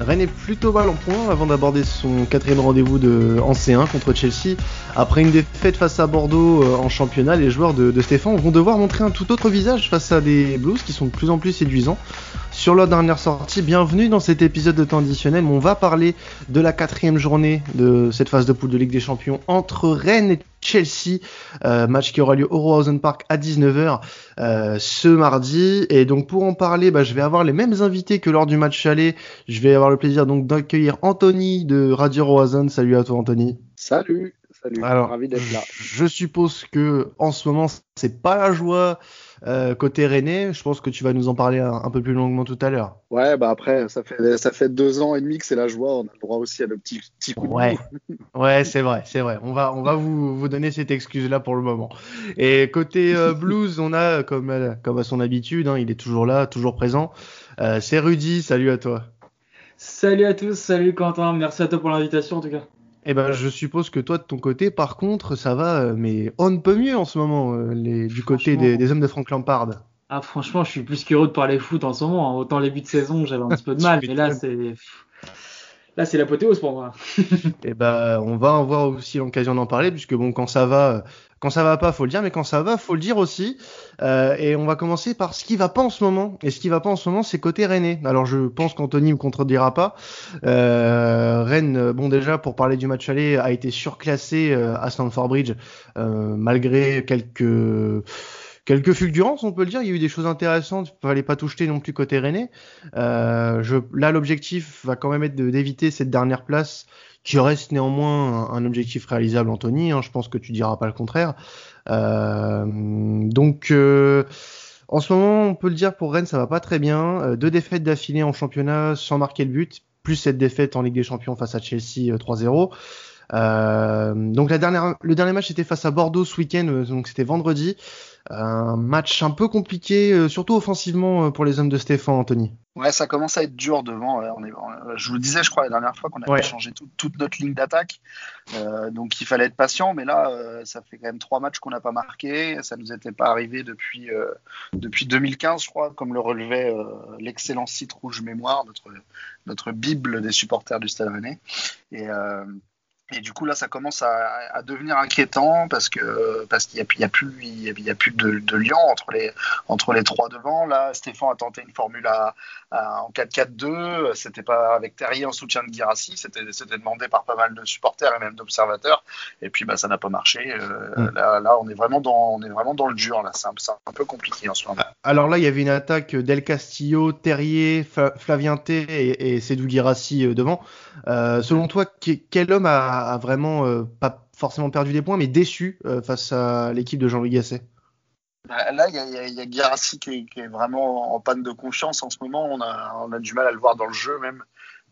Rennes est plutôt mal en point avant d'aborder son quatrième rendez-vous de, en C1 contre Chelsea. Après une défaite face à Bordeaux euh, en championnat, les joueurs de, de Stéphane vont devoir montrer un tout autre visage face à des Blues qui sont de plus en plus séduisants. Sur leur dernière sortie, bienvenue dans cet épisode de temps additionnel. On va parler de la quatrième journée de cette phase de poule de Ligue des Champions entre Rennes et Chelsea, euh, match qui aura lieu au Rosen Park à 19h euh, ce mardi. Et donc pour en parler, bah, je vais avoir les mêmes invités que lors du match aller. Je vais avoir le plaisir donc d'accueillir Anthony de Radio Rosen. Salut à toi Anthony. Salut. Salut. Alors, ravi d'être là. Je suppose que en ce moment c'est pas la joie euh, côté René, je pense que tu vas nous en parler un, peu plus longuement tout à l'heure. Ouais, bah après, ça fait, ça fait deux ans et demi que c'est la joie. On a le droit aussi à le petit, petit coup Ouais, ouais c'est vrai, c'est vrai. On va, on va vous, vous donner cette excuse-là pour le moment. Et côté euh, blues, on a, comme, euh, comme à son habitude, hein, il est toujours là, toujours présent. c'est Rudy, salut à toi. Salut à tous, salut Quentin, merci à toi pour l'invitation en tout cas. Eh ben, je suppose que toi, de ton côté, par contre, ça va, euh, mais on ne peut mieux en ce moment, euh, les, du côté des, hommes de Frank Lampard. Ah, franchement, je suis plus qu'heureux de parler foot en ce moment. Hein. Autant les buts de saison, j'avais un petit peu de mal, mais là, c'est. Là, c'est l'apothéose pour moi. Eh ben, on va avoir aussi l'occasion d'en parler, puisque bon, quand ça va, quand ça va pas, faut le dire, mais quand ça va, faut le dire aussi. Euh, et on va commencer par ce qui va pas en ce moment. Et ce qui va pas en ce moment, c'est côté Rennes. Alors je pense qu'Anthony me contredira pas. Euh, Rennes, bon déjà pour parler du match aller, a été surclassé euh, à Stamford Bridge euh, malgré quelques quelques fulgurances, on peut le dire. Il y a eu des choses intéressantes. Il fallait pas tout jeter non plus côté Rennais. Euh, je, là, l'objectif va quand même être d'éviter cette dernière place qui reste néanmoins un, objectif réalisable, Anthony. Hein, je pense que tu diras pas le contraire. Euh, donc, euh, en ce moment, on peut le dire pour Rennes, ça va pas très bien. Euh, deux défaites d'affilée en championnat sans marquer le but, plus cette défaite en Ligue des Champions face à Chelsea 3-0. Donc la dernière, le dernier match était face à Bordeaux ce week-end, donc c'était vendredi. Un match un peu compliqué, euh, surtout offensivement euh, pour les hommes de Stéphane, Anthony. Ouais, ça commence à être dur devant. On est, je vous le disais, je crois, la dernière fois qu'on avait changé toute notre ligne d'attaque. Euh, donc il fallait être patient, mais là, ça fait quand même trois matchs qu'on n'a pas marqué. Ça nous était pas arrivé depuis, depuis 2015, je crois, comme le relevait l'excellent site Rouge Mémoire, notre, notre bible des supporters du Stade Rennais. Et, et du coup, là, ça commence à, devenir inquiétant parce que parce qu'il n'y a, a, plus, il y a, plus de, de, lien entre les, entre les trois devant. Là, Stéphane a tenté une formule à, en 4-4-2. C'était pas avec Terrier en soutien de Girassi. C'était demandé par pas mal de supporters et même d'observateurs. Et puis, bah, ça n'a pas marché. Euh, mm. là, là, on est vraiment dans, on est vraiment dans le dur. Là, c'est un, un, peu compliqué en ce moment. Alors là, il y avait une attaque d'El Castillo, Terrier, Flavien T et, et Cédou Girassi euh, devant. Euh, selon toi, quel homme a a, vraiment euh, pas forcément perdu des points, mais déçu euh, face à l'équipe de Jean-Louis Gasset. Bah, là, il y a, y a qui, est vraiment en panne de confiance en ce moment. On a, on a du mal à le voir dans le jeu même.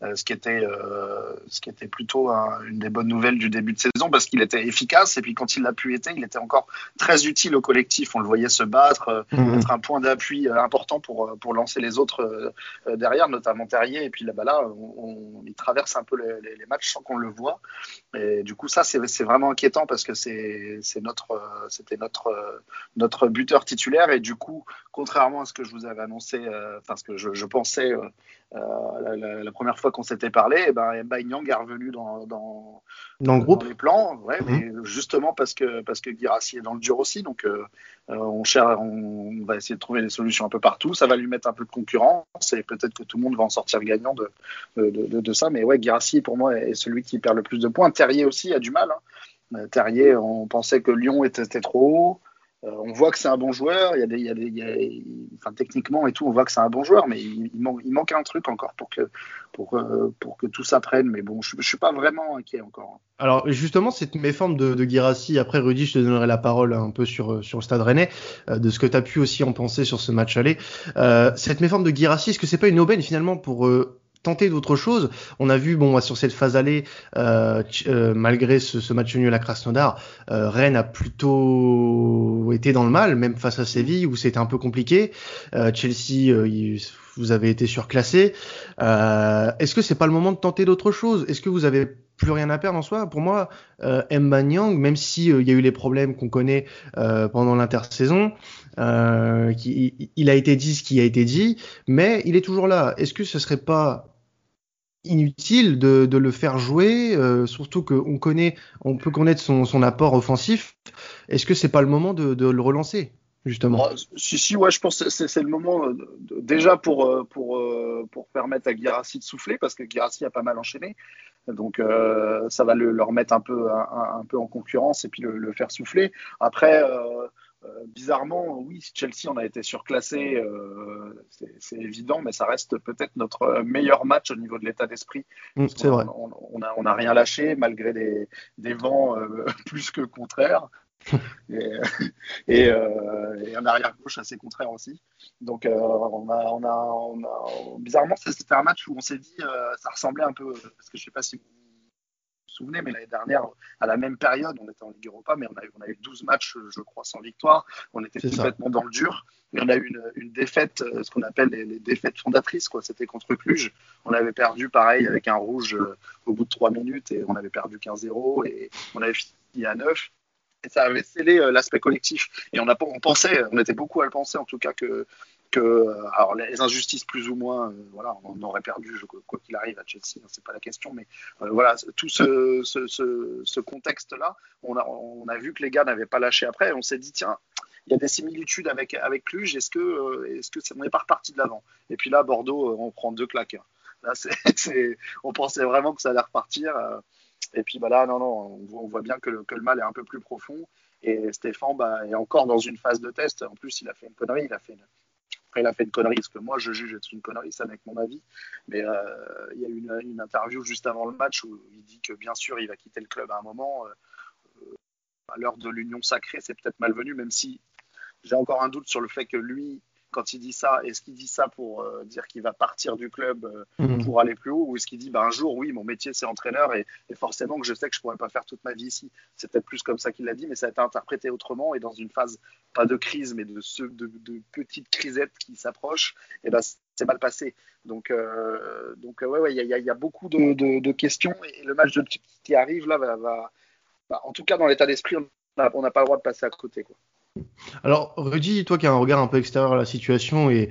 Euh, ce qui était euh, ce qui était plutôt une des bonnes nouvelles du début de saison parce qu'il était efficace et puis quand il l'a pu être, il était encore très utile au collectif. On le voyait se battre, euh, mmh. être un point d'appui important pour pour lancer les autres derrière, notamment Terrier. Et puis là-bas là, on, il traverse un peu les, les matchs sans qu'on le voit. Et du coup, ça c'est vraiment inquiétant parce que c'est notre c'était notre notre buteur titulaire et du coup, contrairement à ce que je vous avais annoncé, enfin ce que je, je pensais la, la, la, première fois qu'on s'était parlé, et eh ben, Nyang est revenu dans, dans, dans, le groupe. les plans, ouais, mhm. mais justement parce que, parce que Girassi est dans le dur aussi. Donc, euh, euh, on, cherche, on, va essayer de trouver des solutions un peu partout. Ça va lui mettre un peu de concurrence et peut-être que tout le monde va en sortir gagnant de, de, de, de ça. Mais ouais, Girassi, pour moi, est celui qui perd le plus de points. Terrier aussi a du mal. Hein. Euh, Terrier, on pensait que Lyon était, était trop haut. Euh, on voit que c'est un bon joueur, il y a des, il y a des, il y a, enfin, techniquement et tout, on voit que c'est un bon joueur, mais il, il, manque, un truc encore pour que, pour, euh, pour que tout s'apprenne. Mais bon, je, je suis pas vraiment inquiet encore. Alors justement, cette méforme de, de après Rudy, je te donnerai la parole un peu sur, sur le stade rennais, euh, de ce que tu as pu aussi en penser sur ce match aller. Euh, cette méforme de Girassi, est-ce que c'est pas une aubaine finalement pour tenter d'autres choses. On a vu, bon, sur cette phase allée, euh, euh, malgré ce, ce, match nul à Krasnodar, euh, Rennes a plutôt été dans le mal, même face à Séville où c'était un peu compliqué. Euh, Chelsea, euh, vous avez été surclassé. Est-ce que c'est pas le moment de tenter d'autres choses? Est-ce que vous avez plus rien à perdre en soi? Pour moi, euh, Nyang, même si il y a eu les problèmes qu'on connaît pendant l'intersaison, il, il a été dit ce qui a été dit, mais il est toujours là. Est-ce que ce serait pas inutile de, le faire jouer, euh, surtout qu'on connaît, on peut connaître son, apport offensif. Est-ce que c'est pas le moment de, le relancer justement? Si, si, ouais, je pense que c'est le moment euh, déjà pour, euh, pour, permettre à Guirassi de souffler, parce que Guirassi a pas mal enchaîné. Donc ça va le, remettre un peu, en concurrence et puis le, faire souffler. Après, bizarrement, oui, Chelsea on a été surclassé, euh, c'est évident, mais ça reste peut-être notre meilleur match au niveau de l'état d'esprit. Mmh, c'est vrai. On n'a on a rien lâché malgré des, des vents euh, plus que contraires. et, et, euh, et, un arrière gauche assez contraire aussi. Donc euh, on a, on a, on a, bizarrement c'était un match où on s'est dit euh, ça ressemblait un peu parce que je sais pas si vous souvenez, mais l'année dernière, à la même période, on était en Ligue Europa, mais on a, eu, on a eu 12 matchs, je crois, sans victoire. On était complètement ça. dans le dur. Et on a eu une, une défaite, euh, ce qu'on appelle les, les, défaites fondatrices, quoi. C'était contre Cluj. On avait perdu, pareil, avec un rouge euh, au bout de 3 minutes et on avait perdu 15-0 et on avait fini à 9 et ça avait scellé euh, l'aspect collectif. Et on, a, on pensait, on était beaucoup à le penser en tout cas que, que euh, alors les injustices plus ou moins, euh, voilà, on aurait perdu quoi qu'il arrive à Chelsea, hein, c'est pas la question, mais euh, voilà, tout ce, ce, contexte-là, on a, on a vu que les gars n'avaient pas lâché après, et on s'est dit tiens. Il y a des similitudes avec avec Cluj. Est-ce que est-ce que on n'est pas reparti de l'avant? Et puis là, Bordeaux, on prend deux claques. Là, c'est, on pensait vraiment que ça allait repartir. Et puis bah là, non, non, on voit bien que le, que le mal est un peu plus profond. Et Stéphane bah, est encore dans une phase de test. En plus, il a fait une connerie. Il a fait une, après, il a fait une connerie, ce que moi je juge être une connerie, ça avec mon avis. Mais euh, il y a eu une, interview juste avant le match où il dit que bien sûr il va quitter le club à un moment. Euh, à l'heure de l'union sacrée, c'est peut-être malvenu, même si j'ai encore un doute sur le fait que lui, quand il dit ça, est-ce qu'il dit ça pour euh, dire qu'il va partir du club euh, mmh. pour aller plus haut ou est-ce qu'il dit bah, un jour, oui, mon métier c'est entraîneur et, et, forcément que je sais que je pourrais pas faire toute ma vie ici. C'est peut-être plus comme ça qu'il l'a dit, mais ça a été interprété autrement et dans une phase pas de crise, mais de, ce, de, de petites crisettes qui s'approchent, et ben c'est mal passé. Donc, euh, donc ouais, ouais, il y, y, a beaucoup de, de, de, questions et le match de qui arrive là va, va bah, en tout cas dans l'état d'esprit, on n'a pas le droit de passer à côté, quoi. Alors, Rudy, toi qui as un regard un peu extérieur à la situation et,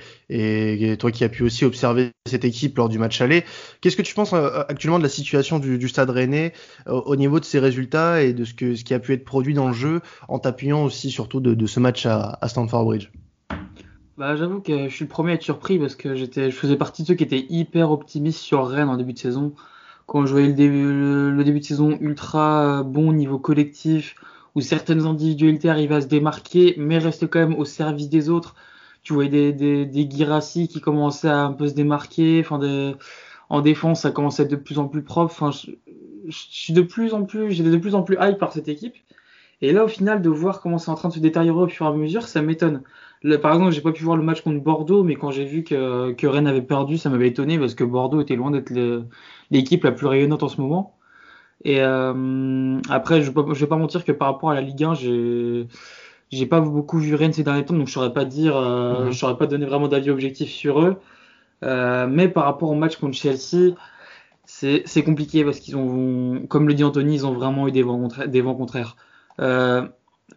toi qui as pu aussi observer cette équipe lors du match aller, qu'est-ce que tu penses euh, actuellement de la situation du, Stade Rennais euh, au niveau de ses résultats et de ce, qui a pu être produit dans le jeu en t'appuyant aussi surtout de, ce match à, à Stamford Bridge? Bah, J'avoue que je suis le premier à être surpris parce que je faisais partie de ceux qui étaient hyper optimistes sur Rennes en début de saison. Quand je voyais le début, le, début de saison ultra bon niveau collectif, où certaines individualités arrivaient à se démarquer, mais restaient quand même au service des autres. Tu voyais des, des, des Girassi qui commençaient à un peu se démarquer, enfin des, en défense, ça commençait à être de plus en plus propre. Enfin, je, je suis de plus en plus, j'étais de plus en plus hype par cette équipe. Et là, au final, de voir comment c'est en train de se détériorer au fur et à mesure, ça m'étonne. Par exemple, j'ai pas pu voir le match contre Bordeaux, mais quand j'ai vu que, que Rennes avait perdu, ça m'avait étonné parce que Bordeaux était loin d'être l'équipe la plus rayonnante en ce moment. Et euh, après, je ne vais pas mentir que par rapport à la Ligue 1, j'ai j'ai pas beaucoup vu Rennes ces derniers temps, donc je saurais pas dire, euh, mm-hmm. je saurais pas donner vraiment d'avis objectif sur eux. Euh, mais par rapport au match contre Chelsea, c'est compliqué parce qu'ils ont, comme le dit Anthony, ils ont vraiment eu des vents, contraires, des vents contraires. Euh,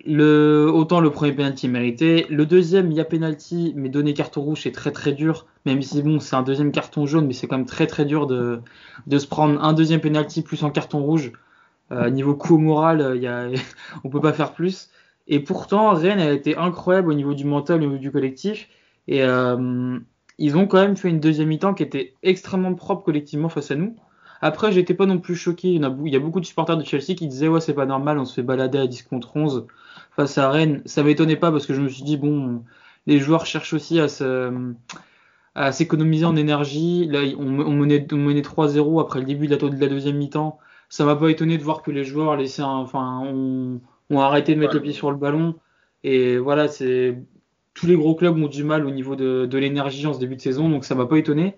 le, autant le premier penalty mérité. Le deuxième, il y a penalty, mais donner carton rouge, c'est très très dur. Même si bon, c'est un deuxième carton jaune, mais c'est quand même très très dur de, se prendre un deuxième penalty plus un carton rouge. Euh, niveau coup moral, il y a, on peut pas faire plus. Et pourtant, Rennes a été incroyable au niveau du mental, au niveau du collectif. Et euh, ils ont quand même fait une deuxième mi-temps qui était extrêmement propre collectivement face à nous. Après, j'étais pas non plus choqué. Il y, a, beaucoup de supporters de Chelsea qui disaient ouais, c'est pas normal, on se fait balader à 10 contre 11 face à Rennes. Ça m'étonnait pas parce que je me suis dit bon, les joueurs cherchent aussi à se à s'économiser en énergie. Là, on, menait, on menait 3-0 après le début de la, de la deuxième mi-temps. Ça m'a pas étonné de voir que les joueurs laissaient enfin, ont, arrêté de mettre le pied sur le ballon. Et voilà, c'est tous les gros clubs ont du mal au niveau de, de l'énergie en ce début de saison, donc ça m'a pas étonné.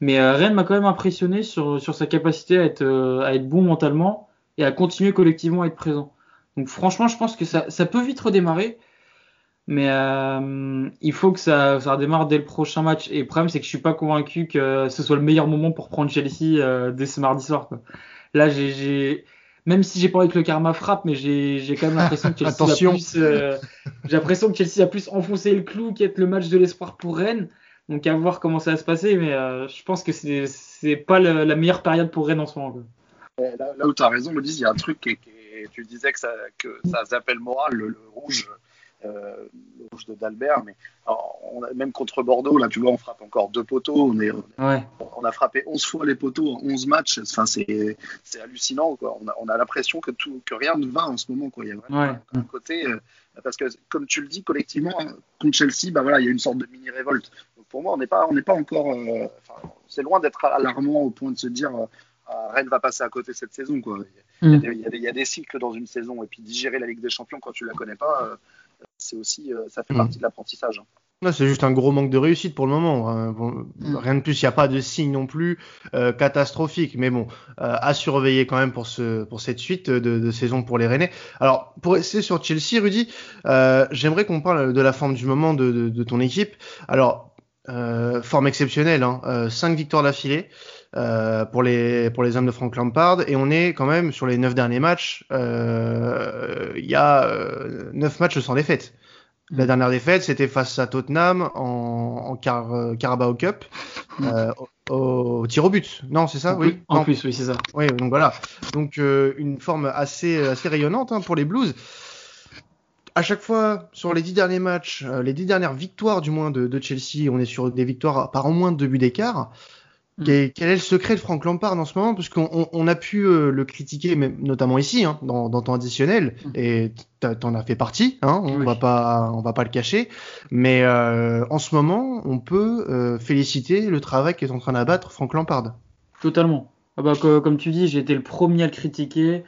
Mais euh, Rennes m'a quand même impressionné sur, sur sa capacité à être, euh, à être bon mentalement et à continuer collectivement à être présent. Donc franchement, je pense que ça, ça peut vite redémarrer. Mais euh, il faut que ça, ça redémarre dès le prochain match. Et le problème, c'est que je suis pas convaincu que ce soit le meilleur moment pour prendre Chelsea euh, dès ce mardi soir. Quoi. Là, j'ai, même si j'ai pas envie que le karma frappe, mais j'ai quand même l'impression que Chelsea a plus, euh, j'ai l'impression que Chelsea a plus enfoncé le clou qu'être le match de l'espoir pour Rennes. Donc à voir comment ça va se passer, mais je pense que c'est c'est pas la meilleure période pour Rennes en ce moment. Là, où tu as raison, il y a un truc qui, tu disais que ça, que ça s'appelle moral, le, rouge. Euh, le rouge de Dalbert, mais on a, même contre Bordeaux, là, tu vois, on frappe encore deux poteaux. On, est, on, a frappé 11 fois les poteaux en 11 matchs. Enfin, c'est hallucinant. Quoi. On a, on a l'impression que, tout, que rien ne va en ce moment. Quoi. Il y a vraiment un, côté. Euh, parce que, comme tu le dis, collectivement, contre Chelsea, bah, voilà, il y a une sorte de mini-révolte. Pour moi, on n'est pas, on pas encore. Euh, c'est loin d'être alarmant au point de se dire ah, Rennes va passer à côté cette saison. Quoi. Il, y a des, cycles dans une saison, et puis digérer la Ligue des Champions quand tu la connais pas, euh, c'est aussi, euh, ça fait mm. partie de l'apprentissage. Hein. C'est juste un gros manque de réussite pour le moment. Hein. Mm. Rien de plus, il n'y a pas de signe non plus euh, catastrophique. Mais bon, à surveiller quand même pour, ce, pour cette suite de, de saison pour les Rennais. Alors, pour rester sur Chelsea, Rudy, j'aimerais qu'on parle de la forme du moment de, de ton équipe. Alors, forme exceptionnelle, hein, 5 victoires d'affilée. Euh, pour les pour les hommes de Frank Lampard. Et on est quand même sur les neuf derniers matchs euh, il y a euh, neuf matchs sans défaite. La mm. dernière défaite c'était face à Tottenham en, en Carabao Cup au, tir au but. Non c'est ça? Oui. en plus oui c'est ça. Oui donc voilà. Donc une forme assez assez rayonnante hein, pour les Blues à chaque fois, sur les dix derniers matchs, les dix dernières victoires du moins de, de, Chelsea, on est sur des victoires par au moins deux buts d'écart. Mm. Quel, est le secret de Frank Lampard en ce moment? Parce qu'on on a pu euh, le critiquer, notamment ici, hein, dans, dans, temps additionnel, mm. et t'en as fait partie. Hein, on va pas, on va pas le cacher. Mais euh, en ce moment, on peut euh, féliciter le travail qu'est en train d'abattre Frank Lampard. Totalement. Ah bah, comme tu dis, j'ai été le premier à le critiquer.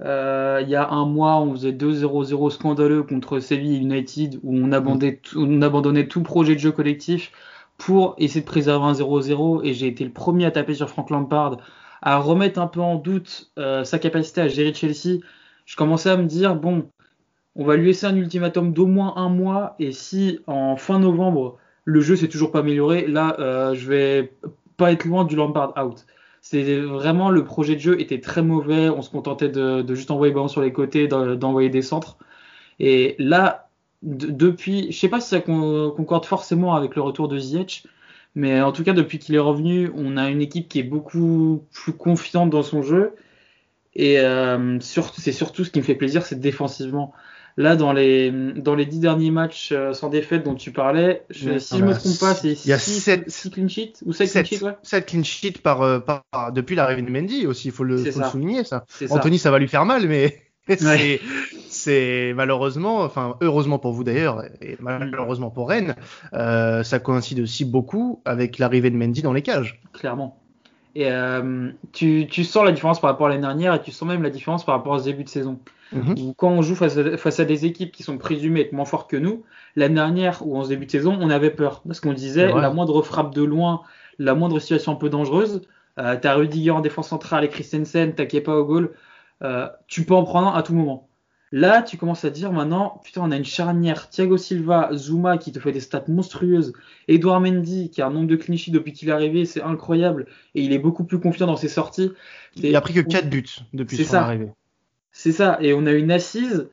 Il y a un mois, on faisait 2-0-0 scandaleux contre Sevilla United, où on abandonnait, on abandonnait tout projet de jeu collectif pour essayer de préserver un 0-0 et j'ai été le premier à taper sur Frank Lampard, à remettre un peu en doute euh, sa capacité à gérer Chelsea. Je commençais à me dire bon, on va lui laisser un ultimatum d'au moins un mois et si en fin novembre le jeu s'est toujours pas amélioré, là euh, je vais pas être loin du Lampard out. C'est vraiment le projet de jeu était très mauvais, on se contentait de, juste envoyer ballon sur les côtés, d'envoyer des centres. Et là, depuis, je sais pas si ça concorde forcément avec le retour de Ziyech, mais en tout cas depuis qu'il est revenu, on a une équipe qui est beaucoup plus confiante dans son jeu. Et euh, c'est surtout ce qui me fait plaisir, c'est défensivement. Là, dans les dans les dix derniers matchs euh, sans défaite dont tu parlais, si je me trompe pas, c'est 6 clean sheets ou 7 clean sheets, ouais. 7 clean sheets par, par, depuis l'arrivée de Mendy aussi, il faut le, faut le souligner ça. Anthony, ça. ça va lui faire mal, mais c'est malheureusement, enfin heureusement pour vous d'ailleurs, et malheureusement pour Rennes, euh, ça coïncide aussi beaucoup avec l'arrivée de Mendy dans les cages. Clairement. Et euh, tu, tu, sens la différence par rapport à l'année dernière et tu sens même la différence par rapport au début de saison. Mhm. Quand on joue face à, face à, des équipes qui sont présumées être moins fortes que nous, l'année dernière ou en début de saison, on avait peur. Parce qu'on disait, la moindre frappe de loin, la moindre situation un peu dangereuse, euh, t'as Rudiger en défense centrale et Christensen, t'as Kepa au goal, euh, tu peux en prendre un à tout moment. Là, tu commences à dire maintenant, putain, on a une charnière Thiago Silva, Zuma qui te fait des stats monstrueuses, Edouard Mendy qui a un nombre de clichés depuis qu'il est arrivé, c'est incroyable, et il est beaucoup plus confiant dans ses sorties. Il a pris que 4 buts depuis son arrivée. C'est ça, et on a une assise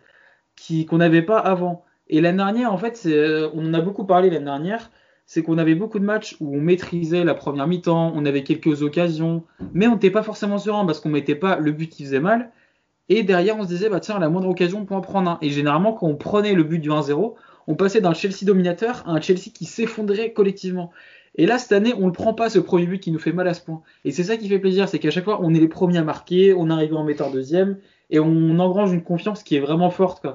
qui qu'on n'avait pas avant. Et l'année dernière, en fait, euh, on en a beaucoup parlé l'année dernière, c'est qu'on avait beaucoup de matchs où on maîtrisait la première mi-temps, on avait quelques occasions, mais on n'était pas forcément serein parce qu'on mettait pas le but qui faisait mal. Et derrière, on se disait, bah tiens, la moindre occasion, on peut en prendre un. Et généralement, quand on prenait le but du 1-0, on passait d'un Chelsea dominateur à un Chelsea qui s'effondrait collectivement. Et là, cette année, on ne prend pas ce premier but qui nous fait mal à ce point. Et c'est ça qui fait plaisir, c'est qu'à chaque fois, on est les premiers à marquer, on arrive en mettant deuxième, et on engrange une confiance qui est vraiment forte.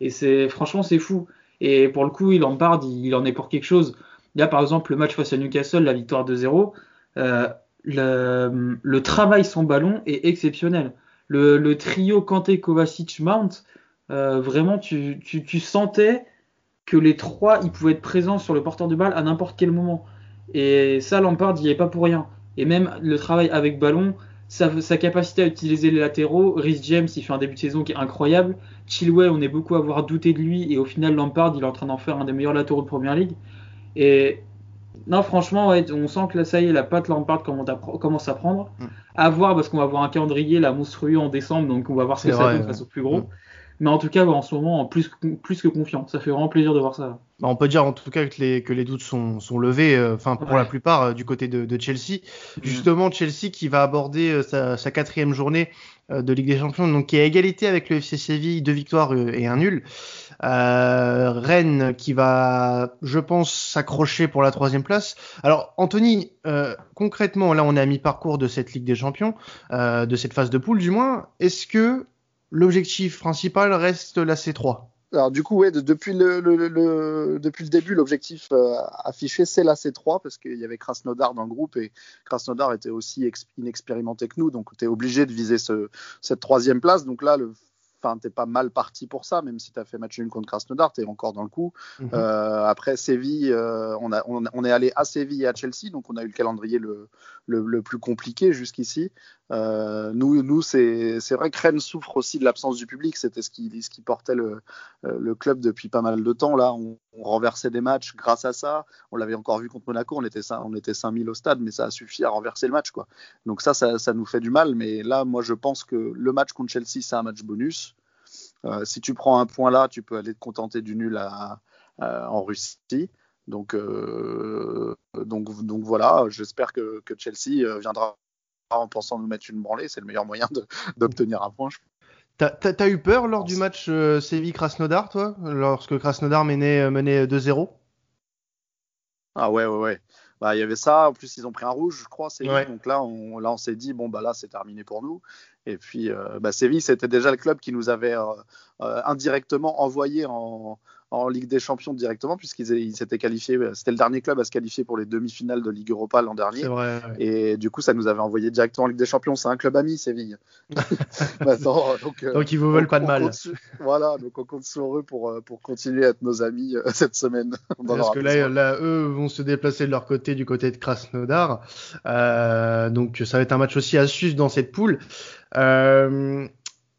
Et c'est franchement, c'est fou. Et pour le coup, il en parle, il en est pour quelque chose. Là, par exemple, le match face à Newcastle, la victoire de 0, euh, le, travail sans ballon est exceptionnel. Le, trio Kanté, Kovacic, Mount, euh, vraiment, tu, tu, tu, sentais que les trois, ils pouvaient être présents sur le porteur de balle à n'importe quel moment. Et ça, Lampard n'y est pas pour rien. Et même le travail avec ballon, sa, sa, capacité à utiliser les latéraux, Rhys James, il fait un début de saison qui est incroyable. Chilwell, on est beaucoup à avoir douté de lui, et au final, Lampard, il est en train d'en faire un des meilleurs latéraux de Première Ligue. Et non, franchement, on sent que là, ça y est, la patte Lampard commence à prendre. Mm. À voir, parce qu'on va voir un calendrier la monstrueux en décembre, donc on va voir ce que ça donne face au plus gros. Mm. Mais en tout cas, en ce moment, plus, plus que confiant. Ça fait vraiment plaisir de voir ça. Bah, on peut dire en tout cas que les, que les doutes sont, sont levés, euh, enfin pour la plupart euh, du côté de, de Chelsea. Mm. Justement, Chelsea qui va aborder euh, sa, sa, quatrième journée de Ligue des Champions, donc qui est à égalité avec le FC Séville, deux victoires et un nul. Rennes qui va, je pense, s'accrocher pour la troisième place. Alors Anthony, concrètement, là on est à mi-parcours de cette Ligue des Champions, de cette phase de poule du moins. Est-ce que l'objectif principal reste la C3 alors du coup, ouais, depuis, le, le, depuis le début, l'objectif euh, affiché, c'est la C3, parce qu'il y avait Krasnodar dans le groupe, et Krasnodar était aussi inexpérimenté que nous, donc tu obligé de viser ce, cette troisième place. Donc là, le enfin, t'es pas mal parti pour ça, même si tu as fait match nul contre Krasnodar, tu es encore dans le coup. Mhm. Euh, après Séville, euh, on, a, on, est allé à Séville et à Chelsea, donc on a eu le calendrier le, le, plus compliqué jusqu'ici. Euh, nous, nous c'est vrai que Rennes souffre aussi de l'absence du public, c'était ce qui, ce qui portait le, le club depuis pas mal de temps. Là, on, renversait des matchs grâce à ça. On l'avait encore vu contre Monaco, on était, on était 5000 au stade, mais ça a suffi à renverser le match. Quoi. Donc ça, ça, ça nous fait du mal, mais là, moi, je pense que le match contre Chelsea, c'est un match bonus. Euh, si tu prends un point là, tu peux aller te contenter du nul en Russie. Donc, euh, donc, donc voilà, j'espère que, Chelsea euh, viendra en pensant nous mettre une branlée. C'est le meilleur moyen d'obtenir un point. T'as as eu peur lors du match Séville-Krasnodar, toi, lorsque Krasnodar menait, menait 2-0 Ah ouais, ouais, ouais. Bah, il y avait ça. En plus, ils ont pris un rouge, je crois. Donc là, on, là, on s'est dit bon, bah là, c'est terminé pour nous. Et puis, euh, bah, Séville, c'était déjà le club qui nous avait euh, euh, indirectement envoyé en, en Ligue des Champions directement, puisqu'ils s'étaient qualifiés. C'était le dernier club à se qualifier pour les demi-finales de Ligue Europa l'an dernier. Vrai, Et du coup, ça nous avait envoyé directement en Ligue des Champions. C'est un club ami, Séville. donc, euh, donc, ils vous veulent pas de mal. voilà, donc on compte sur eux pour, euh, pour continuer à être nos amis euh, cette semaine. Parce que là, là, eux vont se déplacer de leur côté, du côté de Krasnodar. donc, ça va être un match aussi à suivre dans cette poule. Euh,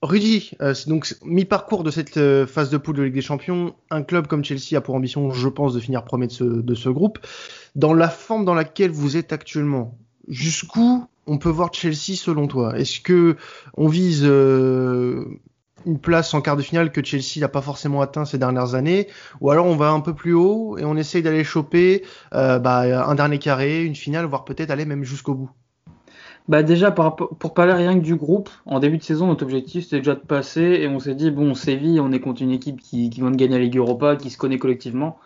Rudy, euh, donc mi-parcours de cette euh, phase de poule de Ligue des Champions. Un club comme Chelsea a pour ambition, je pense, de finir premier de ce, de ce groupe. Dans la forme dans laquelle vous êtes actuellement, jusqu'où on peut voir Chelsea selon toi? Est-ce que on vise euh, une place en quart de finale que Chelsea n'a pas forcément atteint ces dernières années, ou alors on va un peu plus haut et on essaye d'aller choper bah, un dernier carré, une finale, voire peut-être aller même jusqu'au bout? Bah déjà, pour parler rien que du groupe, en début de saison, notre objectif c'était déjà de passer et on s'est dit, bon, Séville, on est contre une équipe qui, qui vient de gagner la Ligue Europa, qui se connaît collectivement.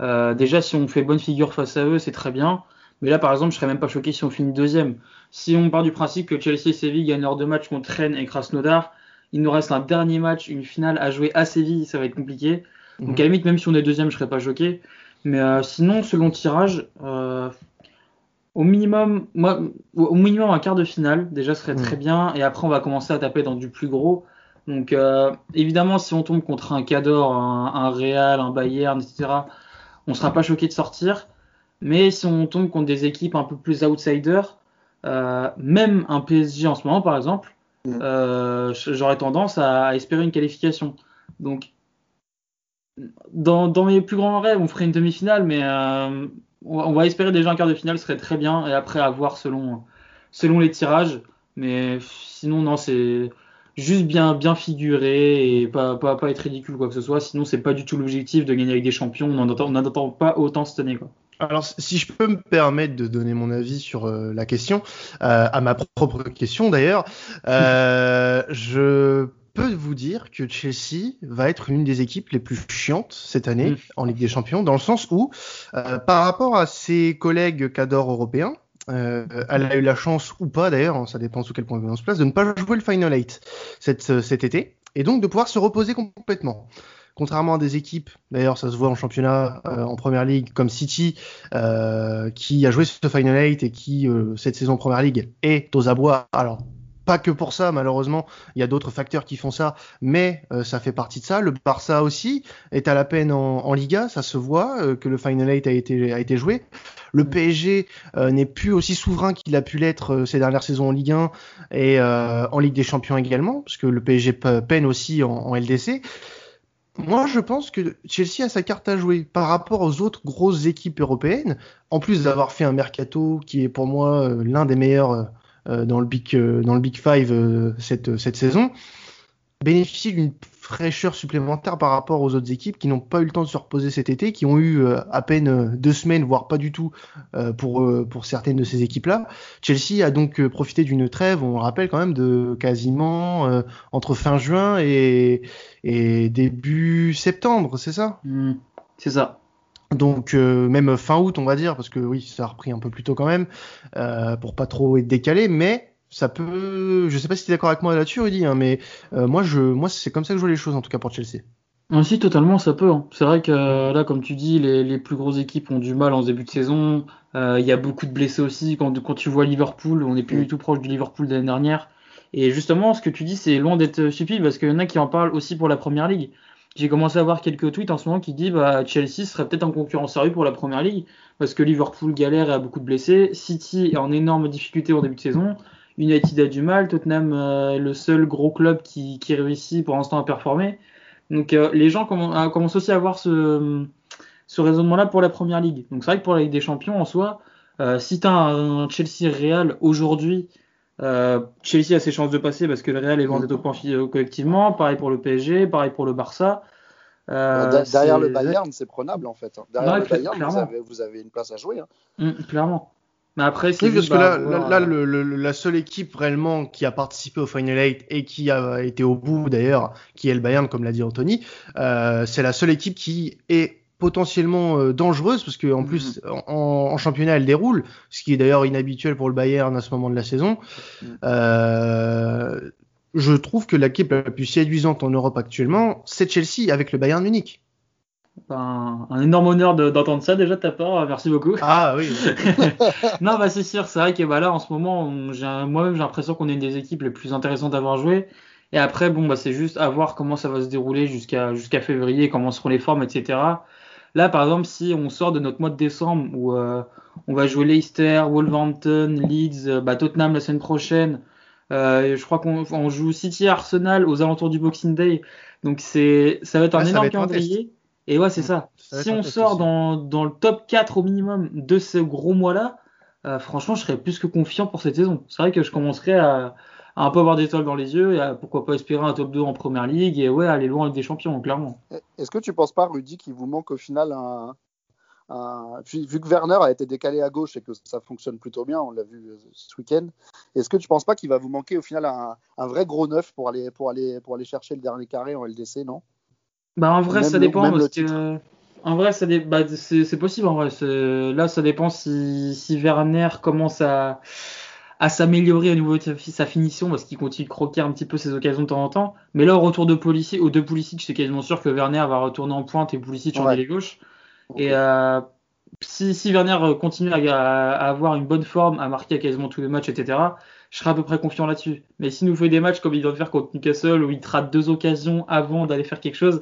Euh, déjà, si on fait bonne figure face à eux, c'est très bien. Mais là, par exemple, je serais même pas choqué si on finit deuxième. Si on part du principe que Chelsea et Séville gagnent leurs deux matchs contre Rennes et Krasnodar, il nous reste un dernier match, une finale à jouer à Séville, ça va être compliqué. Donc mhm. à la limite, même si on est deuxième, je serais pas choqué. Mais euh, sinon, selon tirage, euh, au minimum, moi, au minimum un quart de finale, déjà serait très mm. bien. Et après, on va commencer à taper dans du plus gros. Donc, euh, évidemment, si on tombe contre un Cador, un, un, Real, un Bayern, etc., on sera pas choqué de sortir. Mais si on tombe contre des équipes un peu plus outsiders, euh, même un PSG en ce moment, par exemple, mm. euh, j'aurais tendance à, espérer une qualification. Donc, dans, dans, mes plus grands rêves, on ferait une demi-finale, mais euh, on va espérer déjà un quart de finale, ce serait très bien. Et après, à voir selon, selon les tirages. Mais sinon, non, c'est juste bien, bien figuré et pas, pas, pas être ridicule quoi que ce soit. Sinon, c'est pas du tout l'objectif de gagner avec des champions. On n'en attend pas autant cette année. Quoi. Alors, si je peux me permettre de donner mon avis sur euh, la question, euh, à ma propre question d'ailleurs, euh, je peux vous dire que Chelsea va être une des équipes les plus chiantes cette année mm. en Ligue des Champions, dans le sens où, euh, par rapport à ses collègues cadors européens, euh, elle a eu la chance ou pas d'ailleurs, hein, ça dépend sous quel point on se place, de ne pas jouer le Final 8 cet, euh, cet été, et donc de pouvoir se reposer complètement contrairement à des équipes, d'ailleurs ça se voit en championnat, euh, en première ligue, comme City, euh, qui a joué ce Final 8 et qui, euh, cette saison en première ligue, est aux abois. Alors, pas que pour ça, malheureusement, il y a d'autres facteurs qui font ça, mais euh, ça fait partie de ça. Le Barça aussi est à la peine en, Liga, ça se voit euh, que le Final 8 a été, a été joué. Le mm. PSG euh, n'est plus aussi souverain qu'il a pu l'être ces dernières saisons en Ligue 1 et en Ligue des Champions également, parce que le PSG peine aussi en, en LDC. Moi, je pense que Chelsea a sa carte à jouer par rapport aux autres grosses équipes européennes. En plus d'avoir fait un mercato qui est pour moi l'un des meilleurs dans le Big euh, dans le Big Five euh, cette cette saison bénéficie d'une fraîcheur supplémentaire par rapport aux autres équipes qui n'ont pas eu le temps de se reposer cet été, qui ont eu euh, à peine deux semaines, voire pas du tout pour, pour certaines de ces équipes-là. Chelsea a donc profité d'une trêve, on le rappelle quand même, de quasiment entre fin juin et, et début septembre, c'est ça? Mmh, C'est ça. Donc euh, même fin août, on va dire, parce que oui, ça a repris un peu plus tôt quand même, euh, pour pas trop être décalé, mais ça peut. Je sais pas si tu es d'accord avec moi là-dessus, Rudy, hein, mais euh, moi, je, moi, c'est comme ça que je vois les choses en tout cas pour Chelsea. Aussi, totalement, ça peut. Hein. C'est vrai que là, comme tu dis, les, plus grosses équipes ont du mal en début de saison. Il y a beaucoup de blessés aussi. Quand, quand tu vois Liverpool, on n'est plus du tout proche du Liverpool de l'année dernière. Et justement, ce que tu dis, c'est loin d'être stupide parce qu'il y en a qui en parlent aussi pour la première ligue j'ai commencé à voir quelques tweets en ce moment qui disent bah Chelsea serait peut-être en concurrence sérieux pour la première ligue parce que Liverpool galère et a beaucoup de blessés, City est en énorme difficulté en début de saison, United a du mal, Tottenham euh, le seul gros club qui, qui réussit pour l'instant à performer. Donc euh, les gens euh, commencent aussi à avoir ce, ce raisonnement-là pour la première ligue. Donc c'est vrai que pour la Ligue des Champions en soi, si tu as un Chelsea Real aujourd'hui euh, Chelsea a ses chances de passer parce que le Real est loin d'être au point collectivement. Pareil pour le PSG, pareil pour le Barça. Euh, derrière le Bayern, c'est prenable en fait. Derrière le Bayern, vous avez, une place à jouer. Hein. Hum, clairement. Mais après, c'est parce que là, là, la seule équipe réellement qui a participé au Final 8 et qui a été au bout d'ailleurs, qui est le Bayern, comme l'a dit Anthony, euh, c'est la seule équipe qui est potentiellement euh, dangereuse parce que en plus mhm. en, championnat elle déroule, ce qui est d'ailleurs inhabituel pour le Bayern à ce moment de la saison. Mhm. Euh, je trouve que l'équipe la plus séduisante en Europe actuellement, c'est Chelsea avec le Bayern Munich. Un énorme honneur d'entendre ça déjà de ta part, merci beaucoup. Ah oui. non bah c'est sûr, c'est vrai que bah là en ce moment, moi-même j'ai l'impression qu'on est une des équipes les plus intéressantes d'avoir joué. Et après bon bah c'est juste à voir comment ça va se dérouler jusqu'à jusqu'à février, comment seront les formes, etc. Là, par exemple, si on sort de notre mois de décembre où euh, on va jouer Leicester, Wolverhampton, Leeds, euh, bah, Tottenham la semaine prochaine, euh, je crois qu'on joue City Arsenal aux alentours du Boxing Day. Donc c'est ça va être un énorme calendrier. Et ouais, c'est ça. Si on sort dans, dans, le top 4 au minimum de ce gros mois-là, franchement, je serais plus que confiant pour cette saison. C'est vrai que je commencerai à, un peu avoir des étoiles dans les yeux, et pourquoi pas espérer un top 2 en première ligue et ouais, aller loin avec des champions, clairement. Est-ce que tu penses pas, Rudy, qu'il vous manque au final un, vu que Werner a été décalé à gauche et que ça fonctionne plutôt bien, on l'a vu euh, ce week-end, est-ce que tu penses pas qu'il va vous manquer au final un, vrai gros neuf pour aller, pour, aller, pour aller chercher le dernier carré en LDC, non? Bah en vrai, ça dépend. parce que, en vrai, ça bah, c'est possible. En vrai, là, ça dépend si, si Werner commence à à s'améliorer au niveau de sa finition parce qu'il continue de croquer un petit peu ses occasions de temps en temps. Mais là, au retour de Pulisic, au de Pulisic, c'est quasiment sûr que Werner va retourner en pointe et Pulisic en ouais. gauche. Et euh, si, si, Werner continue à, avoir une bonne forme, à marquer quasiment tous les matchs, etc., je serai à peu près confiant là-dessus. Mais s'il nous fait des matchs comme il doit faire contre Newcastle où il rate deux occasions avant d'aller faire quelque chose,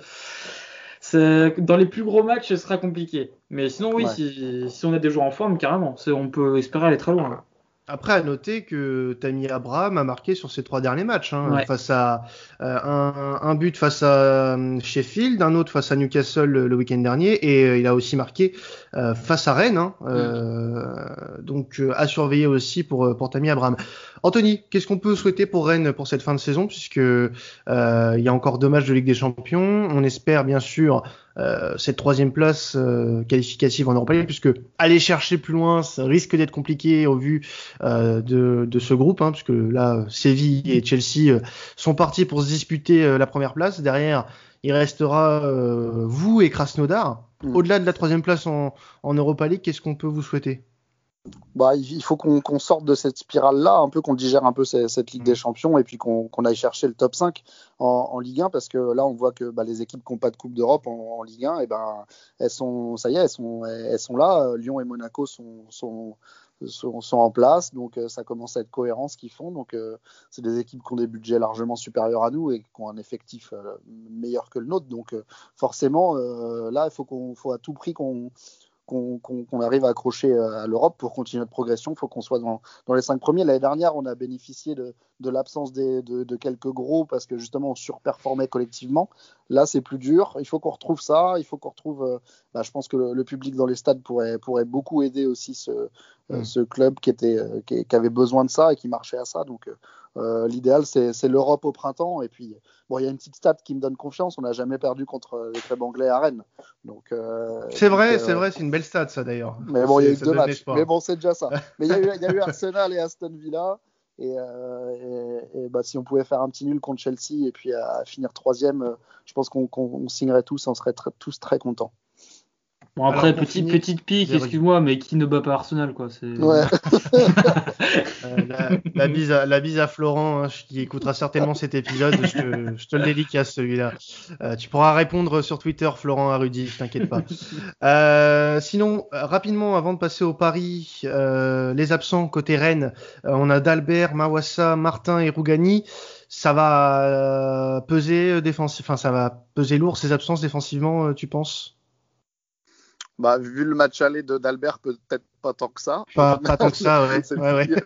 dans les plus gros matchs, ce sera compliqué. Mais sinon, oui, si, si, on a des joueurs en forme, carrément, on peut espérer aller très loin. Après, à noter que Tammy Abraham a marqué sur ses trois derniers matchs, hein, face à euh, un, but face à euh, Sheffield, un autre face à Newcastle le, week-end dernier, et euh, il a aussi marqué face à Rennes. Hein, mm. Donc, à surveiller aussi pour pour Tammy Abraham. Anthony, qu'est-ce qu'on peut souhaiter pour Rennes pour cette fin de saison, puisque il y a encore deux matchs de Ligue des Champions. On espère bien sûr euh, cette troisième place euh, qualificative en Europa League, puisque aller chercher plus loin, ça risque d'être compliqué au vu euh, de, de, ce groupe, hein, puisque là, Séville et Chelsea sont partis pour se disputer la première place. Derrière, il restera vous et Krasnodar. Mm. Au-delà de la troisième place en, en Europa League, qu'est-ce qu'on peut vous souhaiter? Bah, il faut qu'on sorte de cette spirale-là, un peu qu'on digère un peu cette, Ligue des mm. Champions et puis qu'on aille chercher le top 5 en, Ligue 1 parce que là on voit que bah, les équipes qui n'ont pas de Coupe d'Europe en, Ligue 1, et ben, elles sont, ça y est, elles sont, elles sont là. Lyon et Monaco sont, sont, sont, en place, donc euh, ça commence à être cohérent ce qu'ils font. Donc euh, c'est des équipes qui ont des budgets largement supérieurs à nous et qui ont un effectif euh, meilleur que le nôtre. Donc forcément, là il faut faut à tout prix qu'on qu'on arrive à accrocher euh, à l'Europe pour continuer notre progression. Il faut qu'on soit dans, les cinq premiers. L'année dernière, on a bénéficié de, de l'absence de, de, quelques gros parce que justement on surperformait collectivement. Là, c'est plus dur. Il faut qu'on retrouve ça. Il faut qu'on retrouve. Euh, bah, je pense que le, public dans les stades pourrait, pourrait beaucoup aider aussi ce, euh, mm. ce club qui, était, qui, avait besoin de ça et qui marchait à ça. Donc, l'idéal, c'est l'Europe au printemps. Et puis, bon, il y a une petite stat qui me donne confiance. On n'a jamais perdu contre les clubs anglais à Rennes. Donc, c'est vrai, c'est vrai, c'est une belle stat, ça d'ailleurs. Mais bon, il y a eu deux matchs. Mais bon, c'est déjà ça. Mais il y, y, a eu Arsenal et Aston Villa. Euh, et, bah, si on pouvait faire un petit nul contre Chelsea et puis à, finir troisième, euh, je pense qu'on signerait tous, on serait tous très contents. Bon après petite petite pique, excuse-moi, mais qui ne bat pas Arsenal quoi ouais. Euh, la, bise à, la bise à Florent hein, qui écoutera certainement cet épisode, je te, je te le dédicace celui-là. Euh, tu pourras répondre sur Twitter Florent Arudi, t'inquiète pas. Euh, sinon rapidement avant de passer au Paris, les absents côté Rennes, on a Dalbert, Mawassa, Martin et Rougani ça va peser défensif, enfin ça va peser lourd ces absences défensivement, tu penses? Bah, vu le match aller d'Albert, peut-être pas tant que ça. Pas, tant que ça, ouais.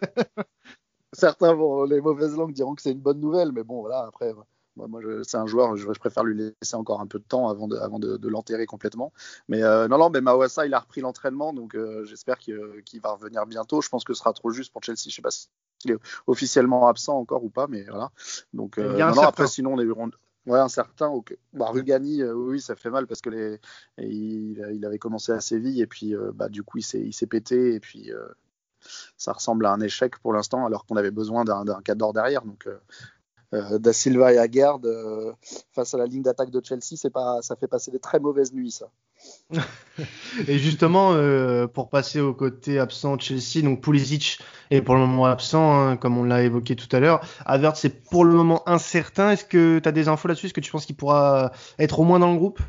Certains vont, les mauvaises langues diront que c'est une bonne nouvelle, mais bon, voilà, après, moi, c'est un joueur, je, préfère lui laisser encore un peu de temps avant de, avant de, l'enterrer complètement. Mais euh, non, non, mais Mawassa, il a repris l'entraînement, donc euh, j'espère qu'il va revenir bientôt. Je pense que ce sera trop juste pour Chelsea. Je sais pas s'il est officiellement absent encore ou pas, mais voilà. Donc, euh, non, après, sinon, on a eu Ouais, un certain. Bah, Rugani, euh, oui, ça fait mal parce que les, il, avait commencé à Séville et puis euh, bah, du coup il s'est pété et puis euh, ça ressemble à un échec pour l'instant alors qu'on avait besoin d'un cadre derrière. Donc Da Silva et Aguerd face à la ligne d'attaque de Chelsea, pas, ça fait passer des très mauvaises nuits ça. Et justement, euh, pour passer au côté absent de Chelsea, donc Pulisic est pour le moment absent, hein, comme on l'a évoqué tout à l'heure. Avert, c'est pour le moment incertain. Est-ce que tu as des infos là-dessus? Est-ce que tu penses qu'il pourra être au moins dans le groupe?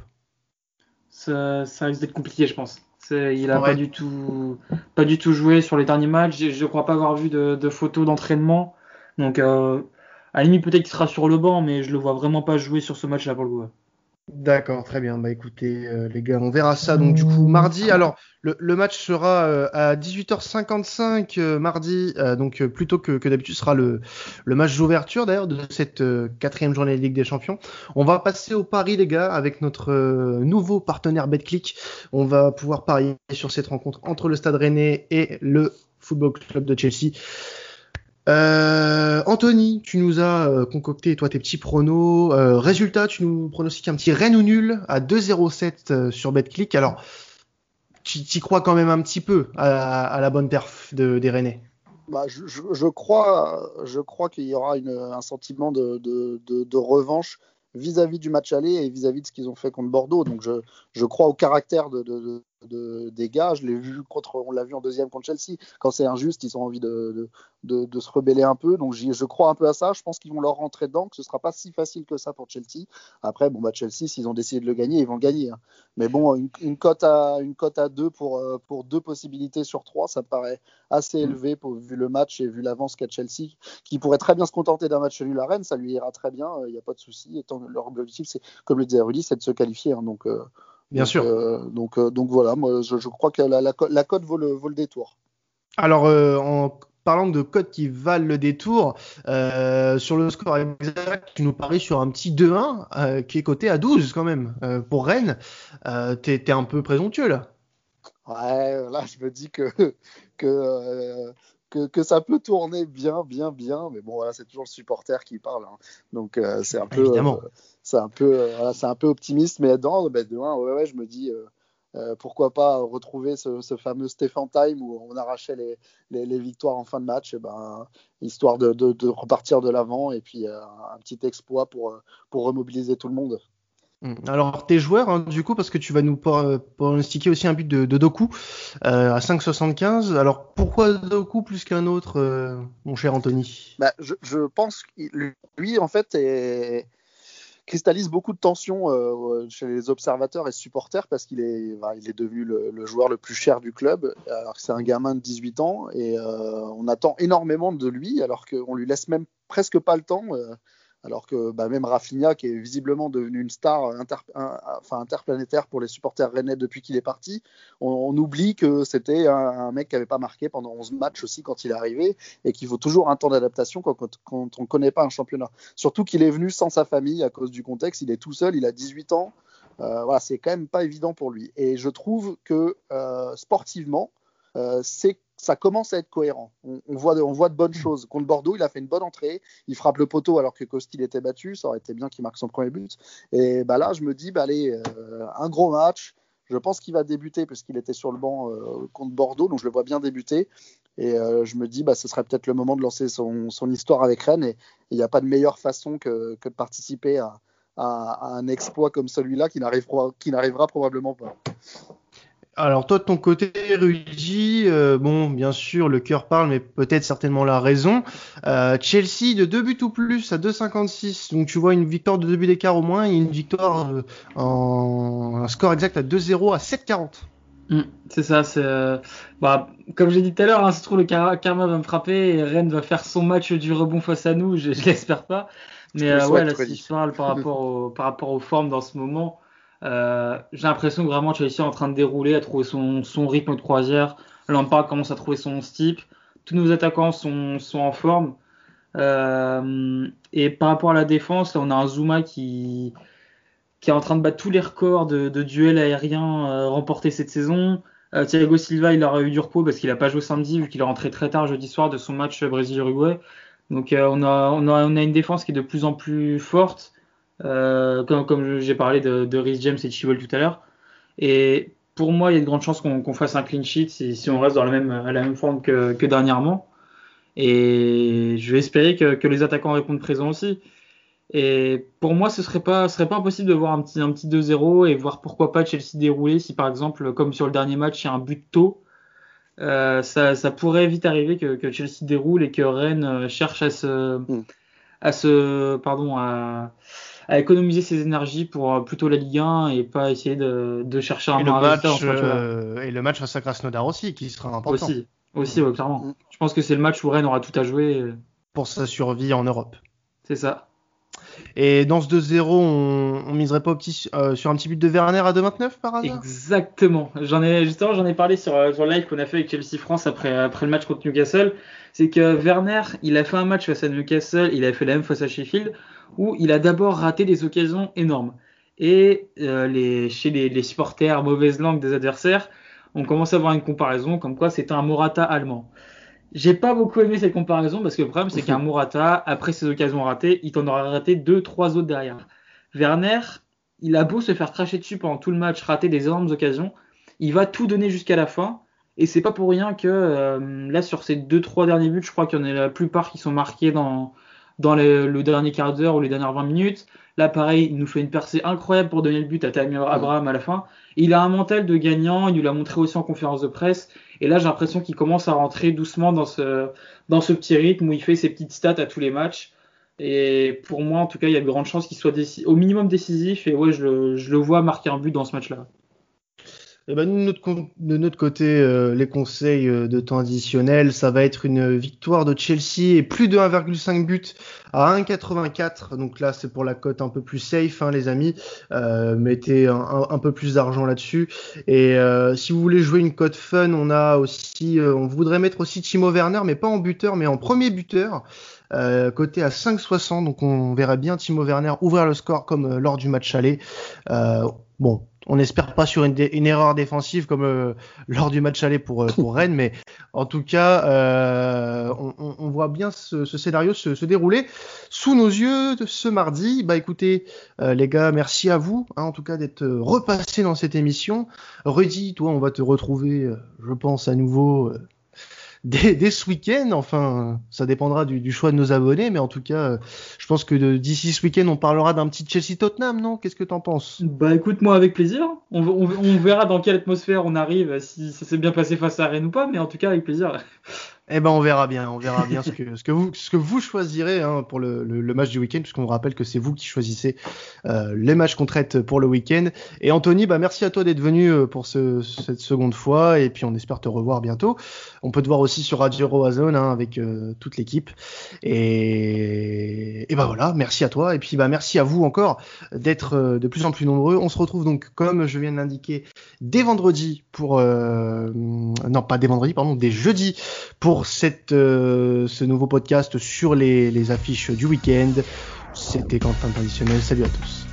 Ça, risque d'être compliqué, je pense. Il a pas du tout, pas du tout joué sur les derniers matchs. Je ne crois pas avoir vu de, photos d'entraînement. Donc, euh, à la limite, peut-être qu'il sera sur le banc, mais je le vois vraiment pas jouer sur ce match-là pour le coup. D'accord, très bien. Bah écoutez, euh, les gars, on verra ça. Donc du coup, mardi. Alors, le, match sera euh, à 18h55 euh, mardi. donc plutôt que, que d'habitude, sera le, le match d'ouverture d'ailleurs de cette quatrième journée de Ligue des Champions. On va passer au pari, les gars, avec notre nouveau partenaire BetClick. On va pouvoir parier sur cette rencontre entre le Stade Rennais et le Football Club de Chelsea. Euh, Anthony, tu nous as euh, concocté toi tes petits pronos. Euh, résultat, tu nous pronostiques un petit Rennes ou nul à 2-0-7 sur BetClick. Alors, tu y crois quand même un petit peu à, la bonne perf de, des Rennais? Bah, je, crois, je crois qu'il y aura un sentiment de, revanche vis-à-vis du match aller et vis-à-vis de ce qu'ils ont fait contre Bordeaux. Donc je, crois au caractère de, des gars. Je l'ai vu contre, on l'a vu en deuxième contre Chelsea. Quand c'est injuste, ils ont envie de, de, se rebeller un peu. Donc je crois un peu à ça. Je pense qu'ils vont leur rentrer dedans, que ce sera pas si facile que ça pour Chelsea. Après, bon bah Chelsea, s'ils ont décidé de le gagner, ils vont le gagner. Hein. Mais bon, une, cote à une cote à deux pour euh, pour deux possibilités sur trois, ça me paraît assez mm. élevé pour, vu le match et vu l'avance qu'a Chelsea, qui pourrait très bien se contenter d'un match nul à Rennes. Ça lui ira très bien. Il n'y a pas de souci. Étant leur objectif, c'est comme le disait Rudy, c'est de se qualifier. Hein. donc euh, Bien sûr. Euh, donc, euh, donc voilà, moi je, crois que la, la, cote vaut le, vaut le détour. Alors, euh, en parlant de cotes qui valent le détour, sur le score exact, tu nous paries sur un petit 2-1 qui est coté à 12 quand même. pour Rennes, t'es es un peu présomptueux là. Ouais, là je me dis que, que que, ça peut tourner bien, bien, bien. Mais bon, voilà, c'est toujours le supporter qui parle. Hein. Donc, euh, c'est un peu. Euh, c'est un peu, euh, c'est un peu optimiste, mais dans, ben, de ouais, ouais, je me dis, pourquoi pas retrouver ce, fameux Stephen Time où on arrachait les, les, victoires en fin de match, et ben, histoire de, de, repartir de l'avant et puis un petit exploit pour, pour remobiliser tout le monde. Mm. Alors tes joueurs, hein, du coup, parce que tu vas nous pronostiquer aussi un but de, Doku euh, à 5,75. Alors pourquoi Doku plus qu'un autre, euh, mon cher Anthony? Bah, je, pense que lui, en fait, cristallise beaucoup de tension euh, chez les observateurs et supporters parce qu'il est, bah, il est devenu le, joueur le plus cher du club. Alors que c'est un gamin de 18 ans et on attend énormément de lui alors qu'on lui laisse même presque pas le temps alors que bah, même Rafinha, qui est visiblement devenu une star enfin, interplanétaire pour les supporters rennais depuis qu'il est parti, on, oublie que c'était un, mec qui n'avait pas marqué pendant 11 matchs aussi quand il est arrivé et qu'il faut toujours un temps d'adaptation quand, on ne connaît pas un championnat. Surtout qu'il est venu sans sa famille à cause du contexte, il est tout seul, il a 18 ans. Euh, voilà, c'est quand même pas évident pour lui. Et je trouve que euh, sportivement, euh, c'est ça commence à être cohérent. On, voit de, on, voit de, bonnes mm. choses. Contre Bordeaux, il a fait une bonne entrée. Il frappe le poteau alors que Costil était battu. Ça aurait été bien qu'il marque son premier but. Et bah là, je me dis, bah, allez, euh, un gros match. Je pense qu'il va débuter parce qu'il était sur le banc euh, contre Bordeaux, donc je le vois bien débuter. Et euh, je me dis, bah, ce serait peut-être le moment de lancer son, son histoire avec Rennes. Et il n'y a pas de meilleure façon que, que de participer à, à, un exploit comme celui-là qui n'arrivera probablement pas. Alors toi de ton côté, Rudy, euh, bon, bien sûr, le cœur parle, mais peut-être certainement la raison. Euh, Chelsea de 2 buts ou plus à 2,56. Donc tu vois une victoire de 2 buts d'écart au moins et une victoire euh, en un score exact à 2-0 à 7,40. Mm, c'est ça, c'est bah, comme j'ai dit tout à l'heure, hein, se trouve le karma va me frapper et Rennes va faire son match du rebond face à nous, je, l'espère pas. Mais ouais, là, si je parle par rapport, par rapport aux formes dans ce moment, euh, j'ai l'impression que vraiment Chelsea est en train de dérouler, à trouver son, rythme de croisière. Lampard commence à trouver son type. Tous nos attaquants sont, en forme. Euh, et par rapport à la défense, on a un Zuma qui, est en train de battre tous les records de, duels aériens euh, remportés cette saison. Thiago Silva, il aura eu du repos parce qu'il n'a pas joué samedi vu qu'il est rentré très tard jeudi soir de son match Brésil-Uruguay. Donc on a une défense qui est de plus en plus forte. Euh, comme, comme j'ai parlé de, de Rhys James et Chilwell tout à l'heure. Et pour moi, il y a de grandes chances qu'on fasse un clean sheet si, si, on reste dans la même, à la même forme que, que dernièrement. Et je vais espérer que, que, les attaquants répondent présents aussi. Et pour moi, ce serait pas, ce serait pas impossible de voir un petit, un petit 2-0 et voir pourquoi pas Chelsea dérouler si par exemple, comme sur le dernier match, il y a un but tôt. Euh, ça, ça, pourrait vite arriver que, que, Chelsea déroule et que Rennes euh, cherche à se, mm. à se, pardon, à, à économiser ses énergies pour euh, plutôt la Ligue 1 et pas essayer de, de chercher un et le match euh, et le match face à Krasnodar aussi qui sera important. Aussi, aussi ouais, clairement. Mm. Je pense que c'est le match où Rennes aura tout à jouer euh. pour sa survie en Europe. C'est ça. Et dans ce 2-0, on, on miserait pas petit, euh, sur un petit but de Werner à 2-29 par hasard? Exactement. J'en ai justement j'en ai parlé sur, sur le live qu'on a fait avec Chelsea France après après le match contre Newcastle. C'est que Werner, il a fait un match face à Newcastle, il a fait la même face à Sheffield où il a d'abord raté des occasions énormes. Et euh, chez les, supporters mauvaise langue des adversaires, on commence à avoir une comparaison comme quoi c'est un Morata allemand. J'ai pas beaucoup aimé cette comparaison parce que le problème c'est qu'un Morata, après ses occasions ratées, il t'en aura raté deux, trois autres derrière. Werner, il a beau se faire cracher dessus pendant tout le match, rater des énormes occasions, il va tout donner jusqu'à la fin. Et c'est pas pour rien que euh, là sur ces deux trois derniers buts, je crois qu'il y en a la plupart qui sont marqués dans dans le dernier quart d'heure ou les dernières 20 minutes. Là, pareil, il nous fait une percée incroyable pour donner le but à Tamir Abraham à la fin. Il a un mental de gagnant, il nous l'a montré aussi en conférence de presse. Et là, j'ai l'impression qu'il commence à rentrer doucement dans ce, dans ce petit rythme où il fait ses petites stats à tous les matchs. Et pour moi, en tout cas, il y a de grandes chances qu'il soit au minimum décisif. Et ouais, je le, je le vois marquer un but dans ce match-là. Eh ben, de, notre, côté, euh, les conseils euh, de temps additionnel, ça va être une victoire de Chelsea et plus de 1,5 but à 1,84. Donc là, c'est pour la cote un peu plus safe, hein, les amis. Euh, mettez un, peu plus d'argent là-dessus. Et si vous voulez jouer une cote fun, on a aussi, on voudrait mettre aussi Timo Werner, mais pas en buteur, mais en premier buteur. Euh, côté à 5,60. Donc on verrait bien Timo Werner ouvrir le score comme lors du match aller. Bon, on n'espère pas sur une, erreur défensive comme euh, lors du match aller pour, euh, pour Rennes, mais en tout cas, euh, on, voit bien ce, scénario se, dérouler sous nos yeux ce mardi. Bah écoutez, les gars, merci à vous, hein, en tout cas d'être repassés dans cette émission. Rudy, toi, on va te retrouver, je pense, à nouveau dès, ce week-end. Enfin, ça dépendra du, choix de nos abonnés, mais en tout cas, je pense que d'ici ce week-end, on parlera d'un petit Chelsea-Tottenham, non? Qu'est-ce que t'en penses? Bah écoute, moi avec plaisir. On, verra dans quelle atmosphère on arrive, si ça s'est bien passé face à Rennes ou pas, mais en tout cas avec plaisir. Eh ben on verra bien, on verra bien ce que vous choisirez hein, pour le, match du week-end, puisqu'on vous rappelle que c'est vous qui choisissez euh, les matchs qu'on traite pour le week-end. Et Anthony, bah merci à toi d'être venu euh, pour ce, cette seconde fois, et puis on espère te revoir bientôt. On peut te voir aussi sur Radio Roazone hein, avec euh, toute l'équipe. Et, et bah voilà, merci à toi, et puis bah merci à vous encore d'être de plus en plus nombreux. On se retrouve donc comme je viens de l'indiquer dès vendredi pour non pas dès vendredi, pardon, dès jeudi pour pour cette, euh, ce nouveau podcast sur les, affiches du week-end. C'était Quentin Traditionnel. Salut à tous.